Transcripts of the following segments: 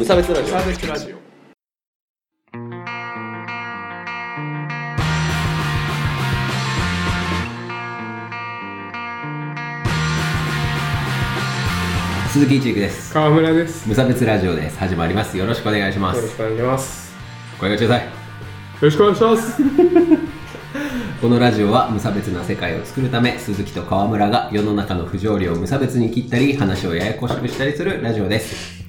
無差別ラジオ。サーベスラジオ。鈴木一育です。川村です。無差別ラジオです。始まります。よろしくお願いします。よろしくお願いします。声が小さい。よろしくお願いします。このラジオは無差別な世界を作るため鈴木と川村が世の中の不条理を無差別に切ったり話をややこしくしたりするラジオです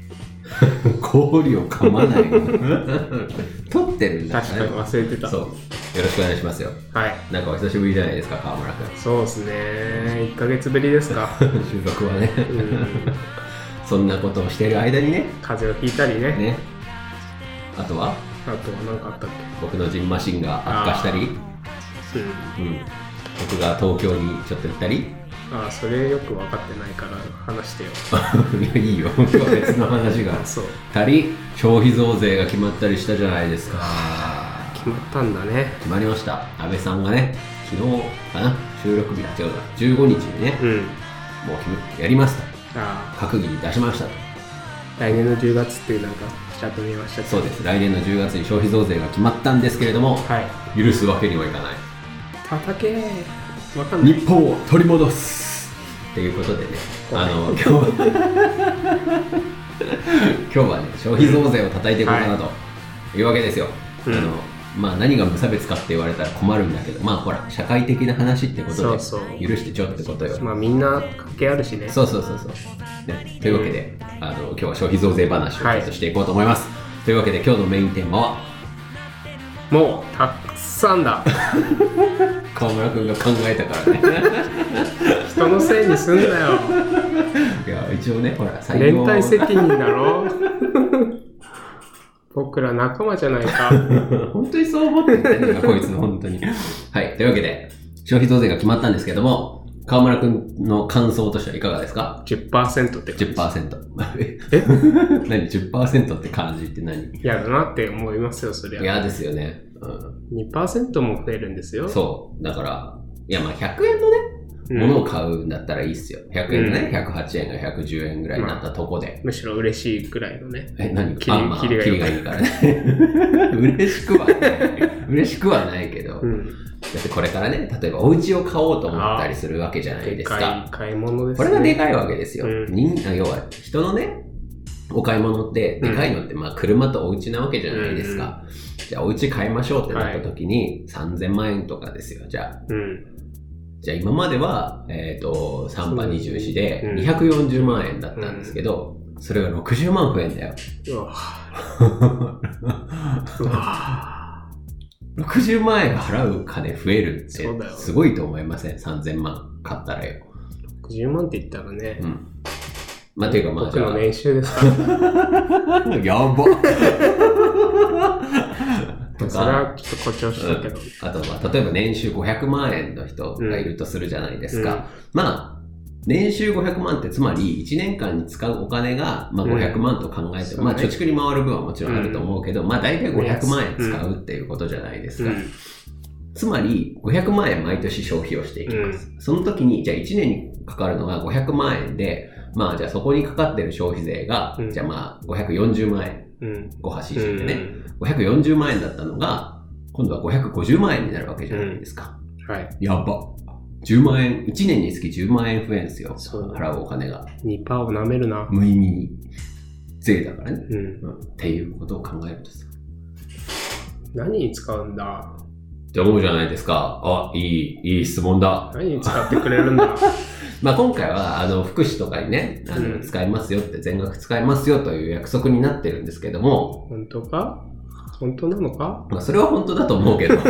氷を噛まない撮 ってるんだ確かに忘れてた。そう。よろしくお願いしますよ。はい。なんかお久しぶりじゃないですか川村君そうですね。1ヶ月ぶりですか。収録はね。うん。そんなことをしてる間にね。風邪をひいたりね。ね。あとは？あとは何かあったっ僕のジンマシンが悪化したり、けうんうん、僕が東京にちょっと行ったりああそれよく分かってないから話してよ。い やいいよ。今日は別の話が。あ そう。たり消費増税が決まったりしたじゃないですか。決まったんだね。決まりました。安倍さんがね昨日かな収録日違うな15日にねうん。もうやりますとああ閣議に出しましたと。来年の10月ってなんかちゃんと見ましたそうです。来年の10月に消費増税が決まったんですけれどもはい。許すわけにはいかない。叩け日本を取り戻す。っていうことでね。あの今日は今日はね消費増税を叩いていこうかなと。い。うわけですよ、うん。あのまあ何が無差別かって言われたら困るんだけど。まあほら社会的な話ってことで許してちょってことよ。まあみんな関係あるしね。そうそうそうそう、ね、というわけで、あの今日は消費増税話をちょっとしていこうと思います、というわけで今日のメインテーマは？もうたくさんだ 川村君が考えたからね 人のせいにすんなよいや一応ねほら採連用帯責任だろ 僕ら仲間じゃないか 本当にそう思ってんじゃねえか、こいつの本当に。はい。というわけで、消費増税が決まったんですけども、川村くんの感想としてはいかがですか？10%って感じ ?10%。え？何 ?10% って感じって何？嫌だなって思いますよそりゃ嫌ですよね。う2%も増えるんですよん。そう。だから、いやまあ100円のね、うんものを買うんだったらいいっすよ。100円のね、108円が110円ぐらいになったとこで。むしろ嬉しいくらいのねえ、何？切りあまあ切りがいいからね。嬉しくはない。嬉しくはないけど。うんだってこれからね、例えばお家を買おうと思ったりするわけじゃないですか。い買い物ですこねれがでかいわけですよ。うん人要は人のね、お買い物って、でかいのって、まあ車とお家なわけじゃないですか。じゃあお家買いましょうってなった時に、3000万円とかですよ。じゃあ、うん。じゃあ今までは、えっ、と、3波24でうん。240万円だったんですけど、それが60万増えんだよ。うわ。うわ。60万円払う金増えるってすごいと思いません ?3000 万買ったらよ。60万って言ったらね。うん。まあ、というかまあ、僕のじゃあ。年収ですから。やば。とそれはか、ちょっと誇張したけど。あとは、例えば年収500万円の人がいるとするじゃないですか。まあ、年収500万ってつまり1年間に使うお金が、まあ、うん。500万と考えて、そうね。まあ貯蓄に回る分はもちろんあると思うけど、まあ大体500万円使うっていうことじゃないですか。うん。つまり500万円毎年消費をしていきます。その時に、じゃあ1年にかかるのが500万円で、まあじゃあそこにかかってる消費税が、うん。じゃあまあ540万円、うん5端以上でね、540万円だったのが、今度は550万円になるわけじゃないですか。はいやば。10万円、1年につき10万円増えんすよ。そう払うお金が。2%を舐めるな無意味に。税だからね。うんうんっていうことを考えるとさ。何に使うんだって思うじゃないですか。あ、いい、いい質問だ。何に使ってくれるんだ。まあ今回は、あの、福祉とかにね、あの、うん。使いますよって、全額使いますよという約束になってるんですけども、本当か？本当なのか？まあそれは本当だと思うけど。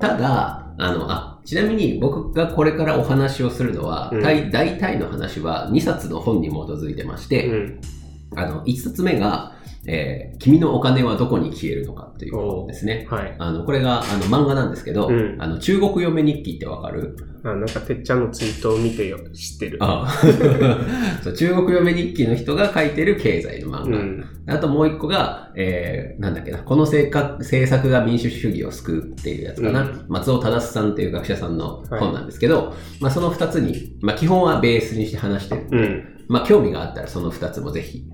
ただ、あの、あ、ちなみに僕がこれからお話をするのは、うん。大大体の話は2冊の本に基づいてましうて、んあの、1冊目が、えー君のお金はどこに消えるのかっていう本ですね。はい。あの、これが、あの、漫画なんですけど、うん。あの、中国嫁日記ってわかる？あなんかてっちゃんのツイートを見てよ知ってるああ そう中国嫁日記の人が書いてる経済の漫画。うんあともう一個が、えー、なんだっけな、この政策政策が民主主義を救うっていうやつかな。うん松尾忠さんっていう学者さんの本なんですけど、まあその二つに、まあ基本はベースにして話してるんで、うんまあ興味があったらその2つもぜひ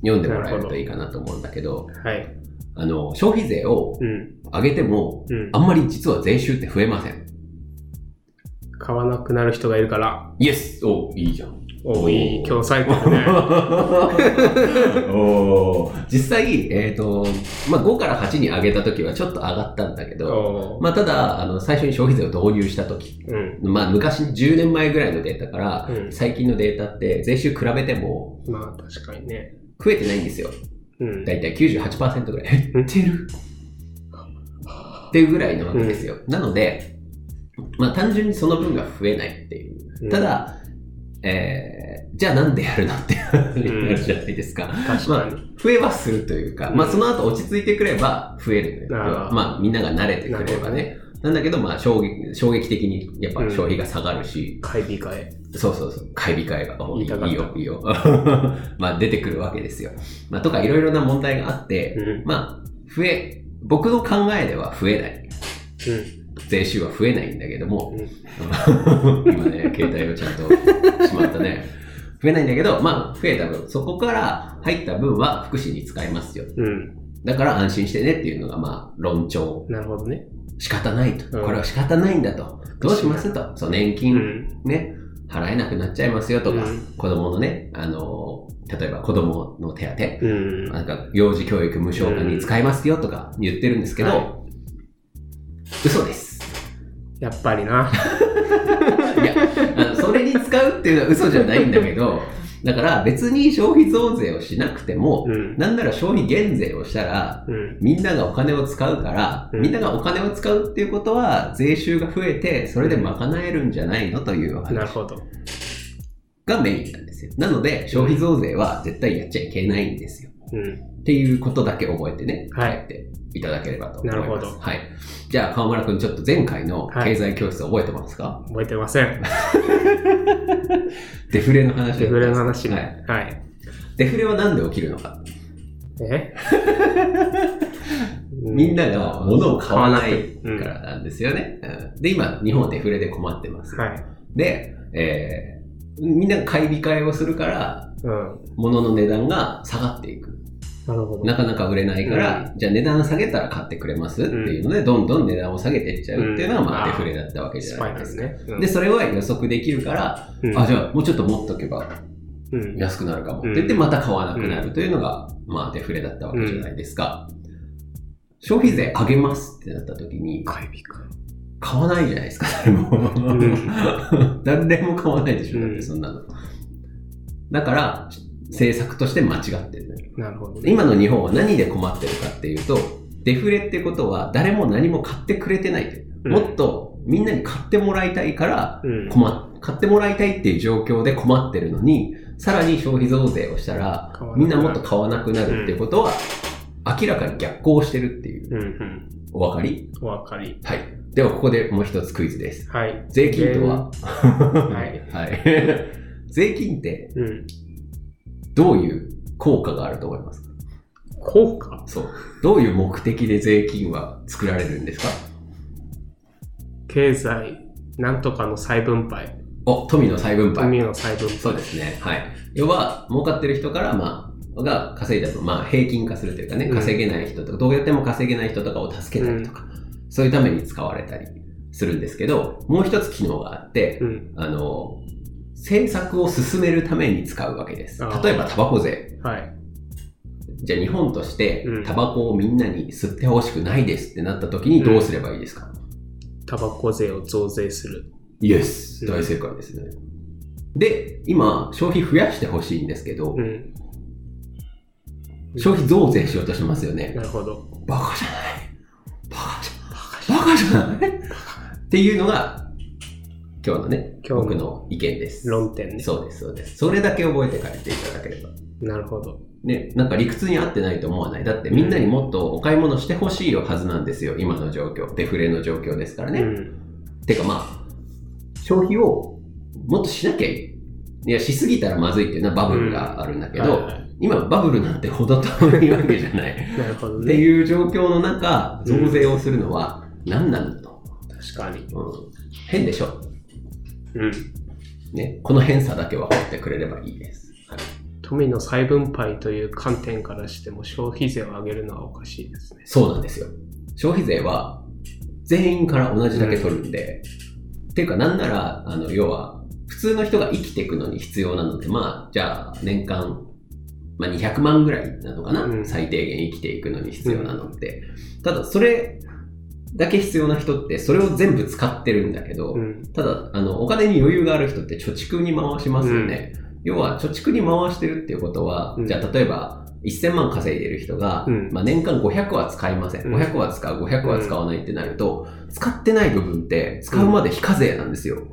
読んでもらえるといいかなと思うんだけど、はい。あの、消費税をうん。上げても、うん。あんまり実は税収って増えません。買わなくなる人がいるから、イエスおいいじゃん。おいい、今日冴えてるね。おー実際、えっ、と、まあ、5から8に上げた時はちょっと上がったんだけど、まあ、ただ、あの、最初に消費税を導入した時、うん。まあ、昔、10年前ぐらいのデータから、うん最近のデータって、税収比べてもまあ、確かにね。増えてないんですよ。うん。だいたい98%ぐらい。減ってるっていうぐらいなわけですよ。なので、まあ、単純にその分が増えないっていう。うんた、だ、えー、じゃあなんでやるのって話になるじゃないですか。確かに。増えはするというか、うんまあその後落ち着いてくれば増えるまあみんなが慣れてくれればね。なんだけど、まあ衝撃衝撃的にやっぱ消費が下がるし、買い控え。そうそうそう、買い控えが、おいい言いたかったよ、いいよ。まあ出てくるわけですよ。まあとかいろいろな問題があって、うん。まあ増え、僕の考えでは増えない。税収は増えないんだけども、今ね、携帯をちゃんとしまったね。増えないんだけど、まあ、増えた分、そこから入った分は福祉に使いますよ。うん。うん。だから安心してねっていうのが、まあ、論調。なるほどね。仕方ないと。うんこれは仕方ないんだと。どうしますと？そう、年う金、ん。ね、払えなくなっちゃいますよとか、うん子供のね、あの、例えば子供の手当、うん。なんか幼児教育無償化に使いますよとか言ってるんですけど、は嘘です。やっぱりな。いや、あのそれに使うっていうのは嘘じゃないんだけど、だから別に消費増税をしなくても、うん。なんなら消費減税をしたら、うん。みんながお金を使うから、うんみんながお金を使うっていうことは、税収が増えて、それで賄えるんじゃないの？という話なるほど。がメインなんですよ。なので、消費増税は絶対やっちゃいけないんですよ。うん。っていうことだけ覚えてね、はい帰っていただければと思います。なるほどはい。じゃあ、川村くん、ちょっと前回のはい経済教室覚えてますか、覚えてません。デフレの話デフレの話はい。ね。はい。デフレはなんで起きるのか？え？みんなが物を買わないうんからなんですよね。うんで、今、日本はデフレで困ってます。はい。で、えーみんなが買い控えをするから、うん。物の値段が下がっていく。なるほど。なかなか売れないから、じゃあ値段下げたら買ってくれますっていうので、どんどん値段を下げていっちゃうっていうのが、うんまあ、デフレだったわけじスゃないですか。ね。うんで、それは予測できるから、うんあ、じゃあもうちょっと持っとけばうん。安くなるかもってうん言って、また買わなくなるというのが、まあ、デフレだったわけじゃないですか。消費税上げますってなった時に、買い控買わないじゃないですか、誰も。ん 誰も買わないでしょ、だっうんてそんなの。だから、政策として間違ってる。なるほどね。今の日本は何で困ってるかっていうと、デフレってことは誰も何も買ってくれてないという。うんもっとみんなに買ってもらいたいからうん。買ってもらいたいっていう状況で困ってるのに、さらに消費増税をしたらみんなもっと買わなくなるっていうことは、明らかに逆行してるっていう。うんうん。お分かり？お分かり。はい。ではここでもう一つクイズです。はい。税金とは、はい。はい。税金ってうん。どういう効果があると思いますか？効果？そう。どういう目的で税金は作られるんですか？経済、なんとかの再分配。お、富の再分配。海の再分配。そうですね。はい。要は、儲かってる人から、まあ、が稼いだ分、まあ、平均化するというかね、うん稼げない人とか、どうやっても稼げない人とかを助けたりとか、そういうために使われたりするんですけど、もう一つ機能があって、うん。あの、政策を進めるために使うわけです。例えば、タバコ税。はい。じゃあ、日本としてうん、タバコをみんなに吸ってほしくないですってなった時にどうすればいいですか、タバコ税を増税する。イエスうん大正解ですね。で、今、消費増やしてほしいんですけど、うん。消費増税しようとしてますよね。なるほど。バカじゃない。バカじゃバカじゃないっていうのが、今日のね、今日の僕の意見です。論点ね。そうです、そうです。それだけ覚えて帰っていただければ。なるほど。ね、なんか理屈に合ってないと思わない。だってみんなにもっとお買い物してほしいはずなんですよ、今の状況。デフレの状況ですからね。うん。てかまあ、消費をもっとしなきゃいい。いや、しすぎたらまずいっていうのはバブルがあるんだけど、はいはい今バブルなんてほど遠いわけじゃない。なるほどってね。いう状況の中、増税をするのは何なんだと。確かに。うん、変でしょ。うん。ね。この変さだけは掘ってくれればいいです。富の再分配という観点からしても消費税を上げるのはおかしいですね。そうなんですよ。消費税は全員から同じだけ取るんで、っていうかなんなら、あの、要は、普通の人が生きていくのに必要なので、まあ、じゃあ年間、まあ200万ぐらいなのかな、うん最低限生きていくのに必要なのって。ただ、それだけ必要な人って、それを全部使ってるんだけど、うん。ただ、あの、お金に余裕がある人って貯蓄に回しますよね。要は、貯蓄に回してるっていうことは、うんじゃあ、例えば、1000万稼いでる人が、うんまあ、年間500は使いません。うん500は使う、500は使わないってなると、使ってない部分って、使うまで非課税なんですよ。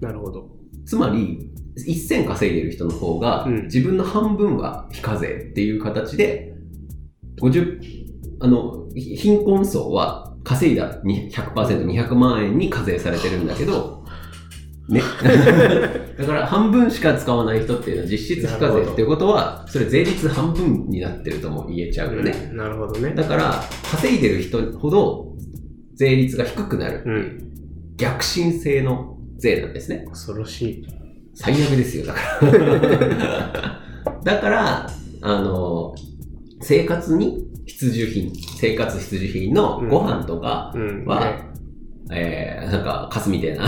なるほど。つまり、1000稼いでる人の方が、うん自分の半分は非課税っていう形で、50、あの、ひ貧困層は稼いだに100%、200万円に課税されてるんだけど、ね。だから半分しか使わない人っていうのは実質非課税っていうことは、それ税率半分になってるとも言えちゃうよね。うんなるほどね。だから、稼いでる人ほど税率が低くなるう、逆進性の税なんですね。恐ろしい。最悪ですよ、だから。だから、あの、生活に必需品、生活必需品のご飯とかうん。は、ねえー、なんか、カスみたいな、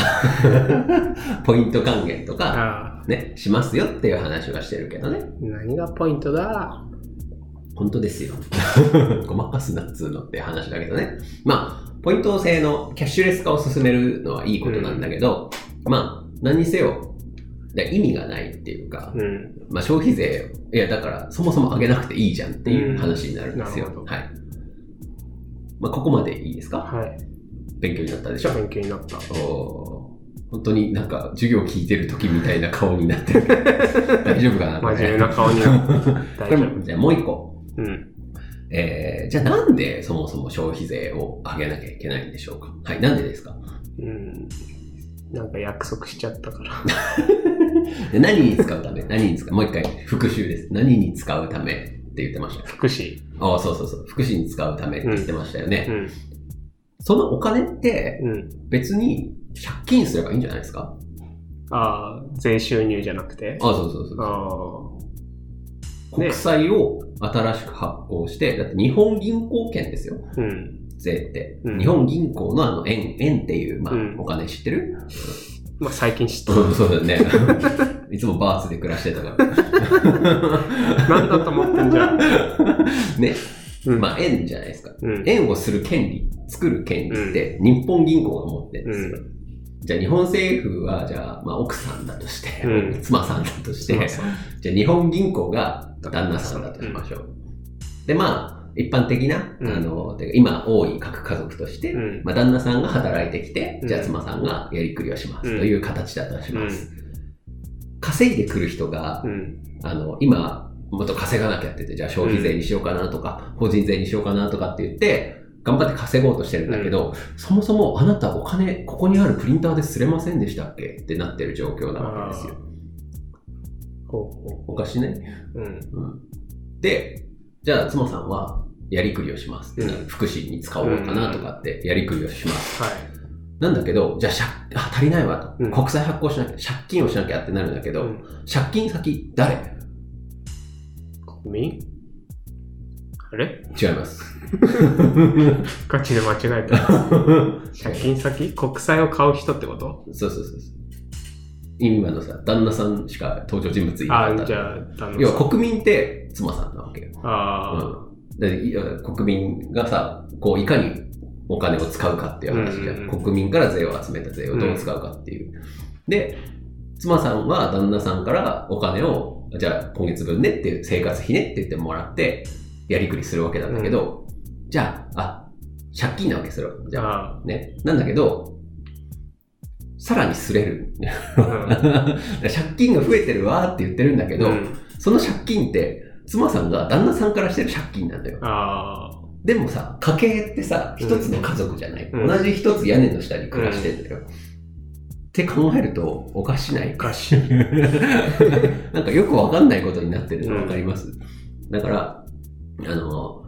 ポイント還元とか、あね、しますよっていう話はしてるけどね。あ、何がポイントだ？本当ですよ。ごまかすなっつうのって話だけどね。まあ、ポイント制のキャッシュレス化を進めるのはいいことなんだけど、まあ、何にせよ、で意味がないっていうか、うん。まあ、消費税、いや、だから、そもそも上げなくていいじゃんっていう話になるんですよ。うんはい。まあ、ここまでいいですか？はい。勉強になったでしょ勉強になった。おー本当になんか授業聞いてる時みたいな顔になってる。大丈夫かな？真面目な顔になった。こ大丈れじゃあもう一個。夫。うん。えー、じゃあなんでそもそも消費税を上げなきゃいけないんでしょうか？はい、なんでですか？うん。なんか約束しちゃったから。で何に使うため？何に使う？もう一回復習です。何に使うためって言ってましたよ。福祉。ああ、そうそうそう。福祉に使うためって言ってましたよね。うん。そのお金ってうん。別に借金すればいいんじゃないですか？ああ、税収入じゃなくて？ああ、そうそうそう。ああ。国債を新しく発行して、だって日本銀行券ですよ。うん。税って。うん日本銀行のあの円、円っていう、まあ、うんお金知ってる？まあ最近知った。う んそうだよね。いつもバーツで暮らしてたから。なんだと思ってんじゃん。ね。うん。まあ、円じゃないですか。うん。円をする権利、作る権利って日本銀行が持ってるんですよ。じゃあ日本政府は、じゃあ、まあ奥さんだとして、うん妻さんだとして、じゃあ日本銀行が旦那さんだとしましょう。で、まあ、一般的な、うんあの、今多い各家族として、うん。まあ旦那さんが働いてきて、うんじゃあ妻さんがやりくりをしますうんという形だとします。稼いでくる人がう、ん。あの、今、もっと稼がなきゃって言って、じゃあ消費税にしようかなとか、法人税にしようかなとかって言って、頑張って稼ごうとしてるんだけど、そもそもあなたお金、ここにあるプリンターですれませんでしたっけ？ってなってる状況なわけですよ。おかしい？ね。う。うん。うん。で、じゃあ妻さんはやりくりをしますうん福祉に使おうかなとかってやりくりをします。はい。なんだけど、じゃあ借あ足りないわと、うん国債発行しなきゃ、借金をしなきゃってなるんだけど、うん借金先誰？国民？あれ？違います。ガチで間違えた。借金先？国債を買う人ってこと？そうそうそう。今のさ、旦那さんしか登場人物いなああ、かった。じゃあ、旦那要さんは国民って妻さんなわけよ。あうん、国民がさ、こういかにお金を使うかっていう話じゃん。うんうんうん国民から税を集めた税をどう使うかっていう。で、妻さんは旦那さんからお金を、じゃあ今月分ねっていう生活費ねって言ってもらって、やりくりするわけなんだけど、じゃあ、あ、借金なわけそれは。じあ。ゃあ、あね。なんだけど、さらにすれる。あ。借金が増えてるわーって言ってるんだけど、うんその借金って、妻さんが旦那さんからしてる借金なんだよ。ああ。でもさ、家計ってさ、一つの家族じゃない。うん同じ一つ屋根の下に暮らしてんだよ。って考えると、おかしないおかしい。なんかよくわかんないことになってるのわかります、だから、あの、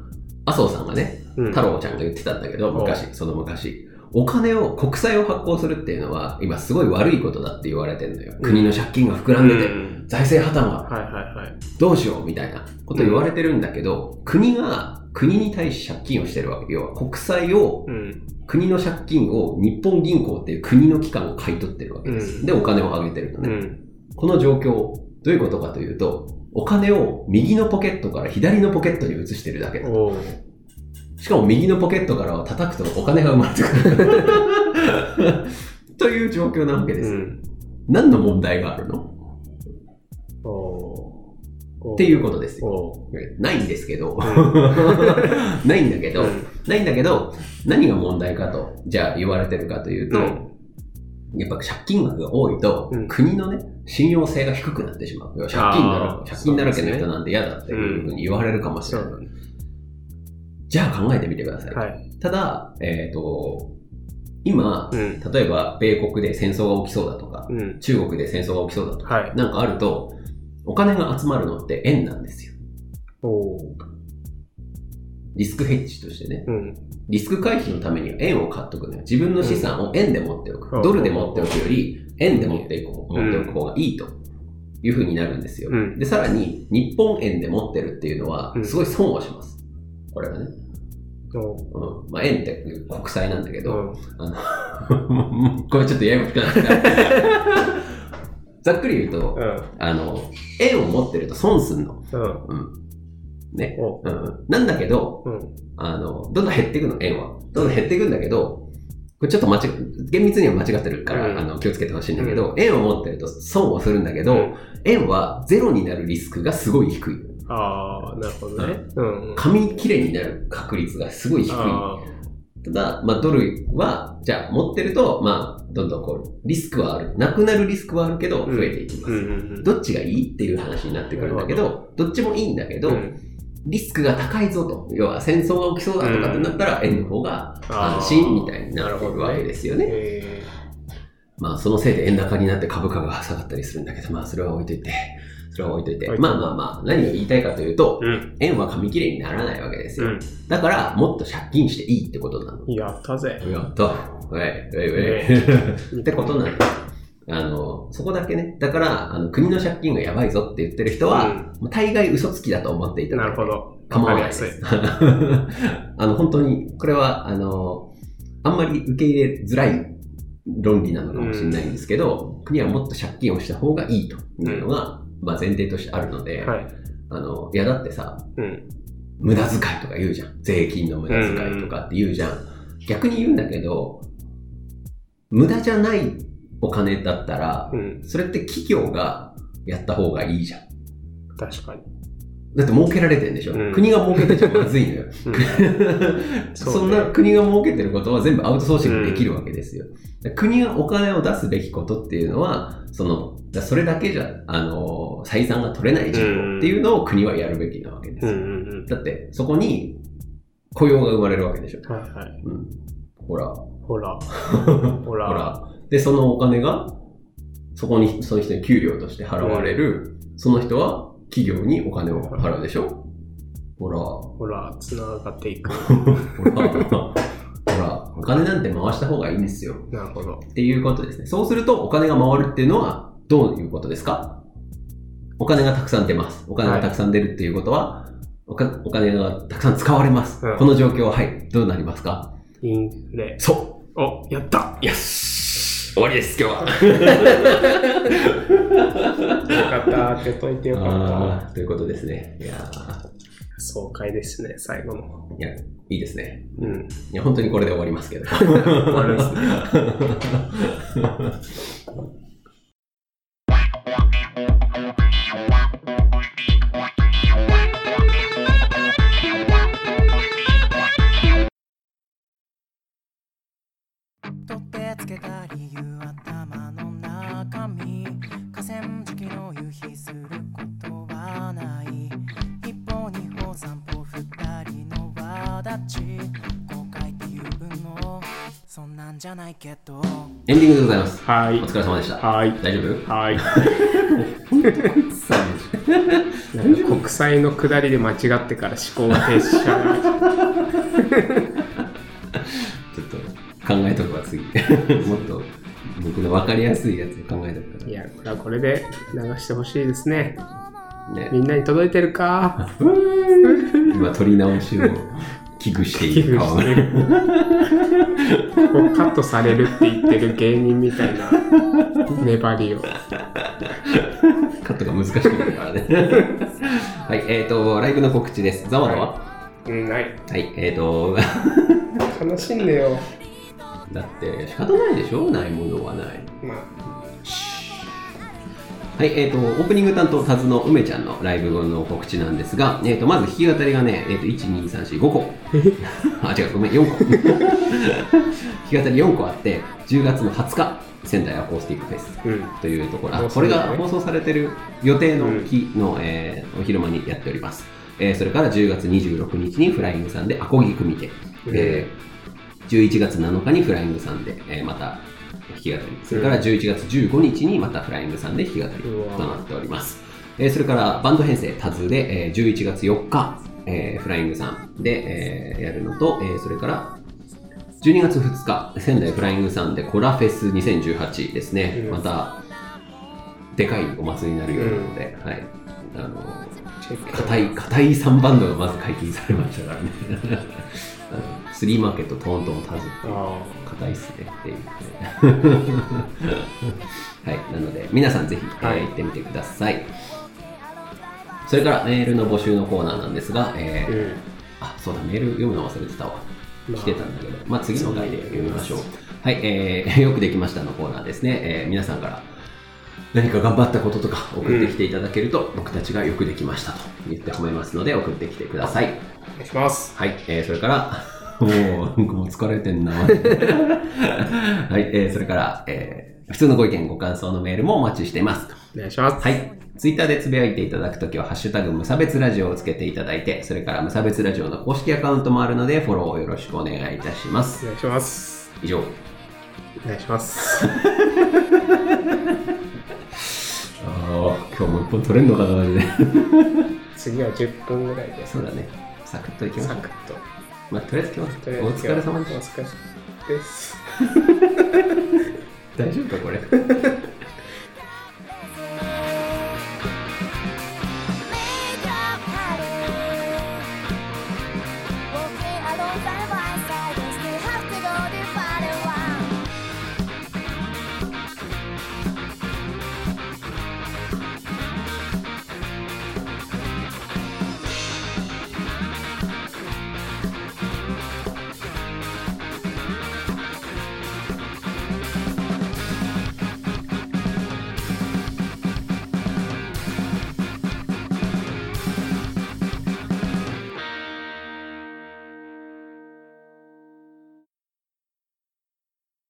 麻生さんがね、うん太郎ちゃんが言ってたんだけど、うん昔、その昔、お金を、国債を発行するっていうのは、今すごい悪いことだって言われてるのよ。国の借金が膨らんでて、うん財政破綻がはいはいはい。どうしようみたいなこと言われてるんだけど、国が国に対し借金をしてるわけ。要は国債を、うん。国の借金を日本銀行っていう国の機関が買い取ってるわけです。うんで、お金を上げてるのね。うん。この状況、どういうことかというと、お金を右のポケットから左のポケットに移してるだけ。おーしかも右のポケットからは叩くとお金が生まれてくる。という状況なわけです。うん。何の問題があるの？っていうことですよ。おないんですけど、ん ないんだけど、うんないんだけど、何が問題かと、じゃあ言われてるかというと、うんやっぱ借金額が多いと、うん国のね、信用性が低くなってしまう。借金だら借金だらけの人なんて嫌だっていうふうに言われるかもしれない。じゃあ考えてみてください。はい。ただ、えっ、と、今、うん。例えば米国で戦争が起きそうだとか、うん。中国で戦争が起きそうだとか、はい。なんかあると、お金が集まるのって円なんですよ。リスクヘッジとしてね。うん。リスク回避のためには円を買っとくのよ。自分の資産を円で持っておく。うんドルで持っておくより、円で持っていこう、うん持っておく方がいいというふうになるんですよ。うんで、さらに、日本円で持ってるっていうのはう、んすごい損をします。これはね。おうん。まあ、円って国債なんだけど、うん。あの、これちょっとややこしくなった。ざっくり言うと、うん。あの、円を持ってると損すんの。うん。うん。ね。おうん。なんだけど、うん。あの、どんどん減っていくの、円は。どんどん減っていくんだけど、これちょっと間違、厳密には間違ってるから、うんあの気をつけてほしいんだけど、円を持ってると損をするんだけど、うん円はゼロになるリスクがすごい低い。ああ、なるほどね。うん。紙切れになる確率がすごい低い。あただ、まあ、ドルは、じゃあ持ってると、まあ、どんどんこう、リスクはある。なくなるリスクはあるけど、増えていきます。どっちがいいっていう話になってくるんだけど、どっちもいいんだけど、うんリスクが高いぞと。要は戦争が起きそうだとかってなったら、円の方が安心みたいになってくるわけですよね。えまあ、そのせいで円高になって株価が下がったりするんだけど、まあ、それは置いといて、置いといて。置いまあまあまあ、何を言いたいかというと、ーうん。円は紙切れにならないわけですよ。うん。だから、もっと借金していいってことなの。やったぜ。やった。ウェイ、ウェイ、ウェイ。ってことなんです。あの、そこだけね。だから、あの、国の借金がやばいぞって言ってる人は、もう大概嘘つきだと思っていただいてなるほど。構わないです。あの、本当に、これは、あの、あんまり受け入れづらい論理なのかもしれないんですけど、国はもっと借金をした方がいいというのが、まあ前提としてあるので、はい。あの、いやだってさ、うん。無駄遣いとか言うじゃん。税金の無駄遣いとかって言うじゃん。逆に言うんだけど、無駄じゃないお金だったら、うん。それって企業がやった方がいいじゃん。確かに。だって儲けられてんでしょ、うん国が儲けてちゃまずいのよ。うん そそんな国が儲けてることは全部アウトソーシングできるわけですよ。国がお金を出すべきことっていうのは、その、だそれだけじゃ、あの、採算が取れない事業っていうのを国はやるべきなわけですよ。うんうんうん。だって、そこに雇用が生まれるわけでしょ。はいはい。うん。ほら。ほら。ほ ほら。ら。で、そのお金が、そこに、その人に給料として払われる、その人は企業にお金を払うでしょほら。ほら、繋がっていく。ほら。ほら。お金なんて回した方がいいんですよ。なるほど。っていうことですね。そうするとお金が回るっていうのはどういうことですか？お金がたくさん出ます。お金がたくさん出るっていうことは、おかお金がたくさん使われます。うんこの状況は、はい、どうなりますか？インフレ。そお、やったうよし終わりです、今日は。よかった。当てといてよかっあーということですね。いや。爽快ですね、最後の。いや、いいですね。うん。いや、本当にこれで終わりますけど。終わるんですね。取ってつけた理の夕日することはない一歩二歩三歩二人の輪立ち後悔っていうのそんなんじゃないけどエンディングでございます。はいお。疲れ様でした。はい。大丈夫？はい。国債の下りで間違ってから思考が停止しちゃう。ちょっと、考えとくわ、次。もっと僕の分かりやすいやつを考えとくかいや、これはこれで流してほしいですね。ら。ねみ。んなに届いてるか？今、撮り直しを危惧している顔 ここカットされるって言ってる芸人みたいな粘りを。カットが難しくなるからね。はい、えっ、と、ライブの告知です。ザワダは、うん、ない。はい、えっ、と、楽しんでよ。だって仕方ないでしょ？ないものはない。まあ、はい、えっ、と、オープニング担当、タズの梅ちゃんのライブ後の告知なんですが、えっ、と、まず弾き語りがね、えっ、と、1、2、3、4、5個。あ、違う、ごめん、4個。弾き語り4個あって、10月の20日、仙台アコースティックフェスうん。というところ、うこれが放送されてる予定の日の、えーお昼間にやっております。えーそれから10月26日にフライングさんでアコギ組手、えー11月7日にフライングさんで、えーまた弾き語り、それから11月15日にまたフライングさんで弾き語りとなっております。えーそれからバンド編成タズで、えー11月4日、えーフライングさんで、えーやるのと、えーそれから12月2日、仙台フライングさんでコラフェス2018ですね。うんまた、でかいお祭りになるようなので、はい。あの。硬い、硬い3バンドがまず解禁されましたからね。あのスリーマーケット、トーントン、タズってい硬いっすねっていう、ね。はい。なので、皆さんぜひ、行ってみてください。それからメールの募集のコーナーなんですが、えあ。うーん。あ、そうだ、メール読むの忘れてたわ。まあ来てたんだけど、まあ次の回で読みましょう。はい、えー、よくできましたのコーナーですね。えー皆さんから何か頑張ったこととか送ってきていただけると、僕たちがよくできましたと言って褒めますので送ってきてください。お願いします。はい、えーそれから、もう、なんかもう疲れてんな。はい、えーそれから、えー普通のご意見、ご感想のメールもお待ちしています。お願いします。はい。ツイッターでつぶやいていただくときは、ハッシュタグ無差別ラジオをつけていただいて、それから無差別ラジオの公式アカウントもあるので、フォローをよろしくお願いいたしますお。願いします。以上。お願いします。今日も一本取れんのかな、マジで。次は10分ぐらいで。そうだね。サクッといきましょうサク。ッと。まあ、とりあえず今日おとりあえず疲れ様でしお疲れ様です。た。大丈夫か、これ？